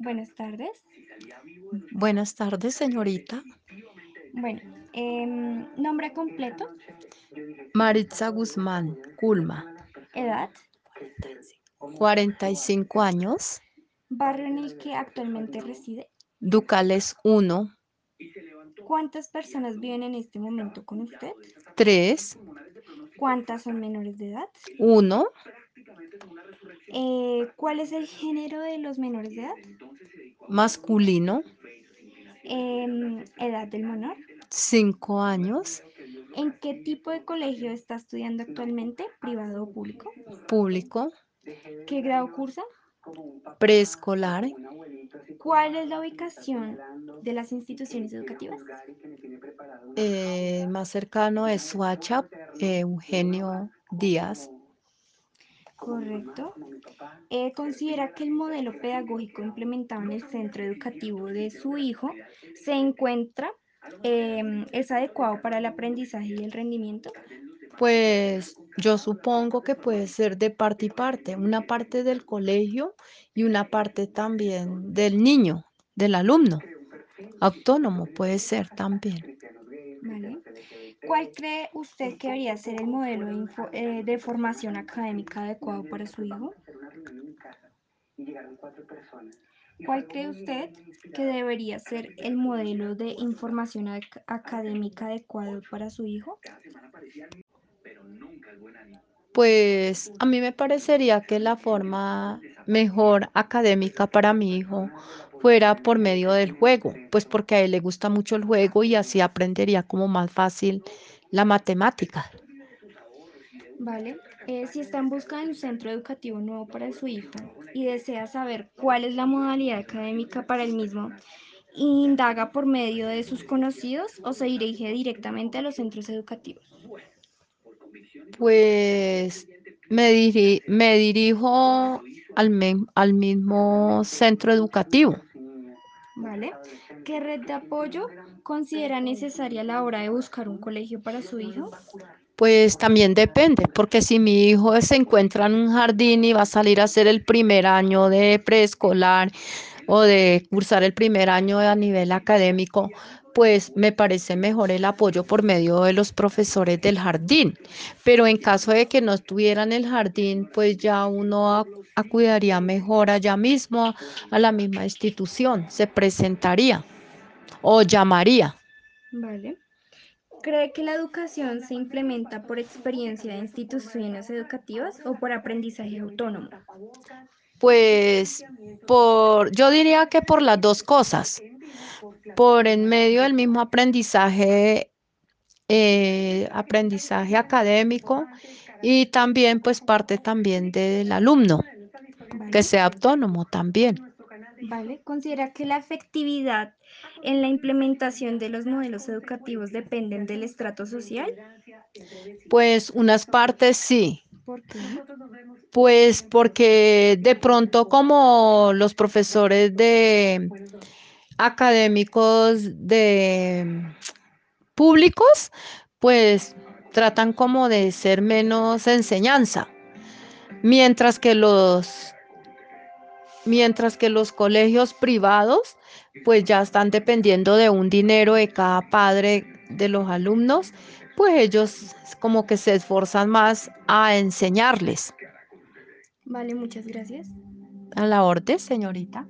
Buenas tardes. Buenas tardes, señorita. Bueno, em, nombre completo, Maritza Guzmán, Culma, edad, 45 años, barrio en el que actualmente reside. Ducales 1, ¿Cuántas personas viven en este momento con usted? 3, ¿Cuántas son menores de edad? 1, Eh, ¿cuál es el género de los menores de edad? masculino, Em, edad del menor. 5 años, ¿En qué tipo de colegio está estudiando actualmente? ¿Privado o público? público, ¿Qué grado cursa? preescolar, ¿Cuál es la ubicación de las instituciones educativas? eh, más cercano es Suacha, eh, Eugenio Díaz. Correcto. Eh, ¿considera que el modelo pedagógico implementado en el centro educativo de su hijo se encuentra, em, es adecuado para el aprendizaje y el rendimiento? Pues yo supongo que puede ser de parte y parte, una parte del colegio y una parte también del niño, del alumno. Autónomo puede ser también. Vale. ¿Cuál cree usted que debería ser el modelo de, info- eh, de formación académica adecuado para su hijo? ¿Cuál cree usted que debería ser el modelo de información ac- académica adecuado para su hijo? Pues a mí me parecería que la forma mejor académica para mi hijo fuera por medio del juego, pues porque a él le gusta mucho el juego y así aprendería como más fácil la matemática. Vale. Eh, si está en busca de un centro educativo nuevo para su hijo y desea saber cuál es la modalidad académica para el mismo, indaga por medio de sus conocidos o se dirige directamente a los centros educativos. Pues me diri- me dirijo al, me- al mismo centro educativo. ¿Vale? ¿Qué red de apoyo considera necesaria a la hora de buscar un colegio para su hijo? Pues también depende, porque si mi hijo se encuentra en un jardín y va a salir a hacer el primer año de preescolar o de cursar el primer año a nivel académico, pues me parece mejor el apoyo por medio de los profesores del jardín. Pero en caso de que no estuviera en el jardín, pues ya uno ac- acudiría mejor allá mismo a la misma institución, se presentaría o llamaría. Vale. ¿Cree que la educación se implementa por experiencia de instituciones educativas o por aprendizaje autónomo? Pues por, yo diría que por las dos cosas, por en medio del mismo aprendizaje, eh, aprendizaje académico y también pues parte también del alumno, que sea autónomo también. Vale. ¿Considera que la efectividad en la implementación de los modelos educativos dependen del estrato social? Pues unas partes sí, ¿Por qué? pues porque de pronto como los profesores de académicos de públicos, pues tratan como de ser menos enseñanza, mientras que los mientras que los colegios privados pues ya están dependiendo de un dinero de cada padre de los alumnos, pues ellos como que se esforzan más a enseñarles. Vale, muchas gracias. A la orden, señorita.